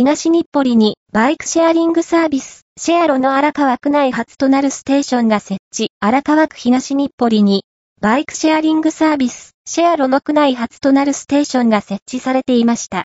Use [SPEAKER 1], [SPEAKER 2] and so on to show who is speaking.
[SPEAKER 1] 東日暮里にバイクシェアリングサービス、シェアロの荒川区内初となるステーションが設置、荒川区東日暮里にバイクシェアリングサービス、シェアロの区内初となるステーションが設置されていました。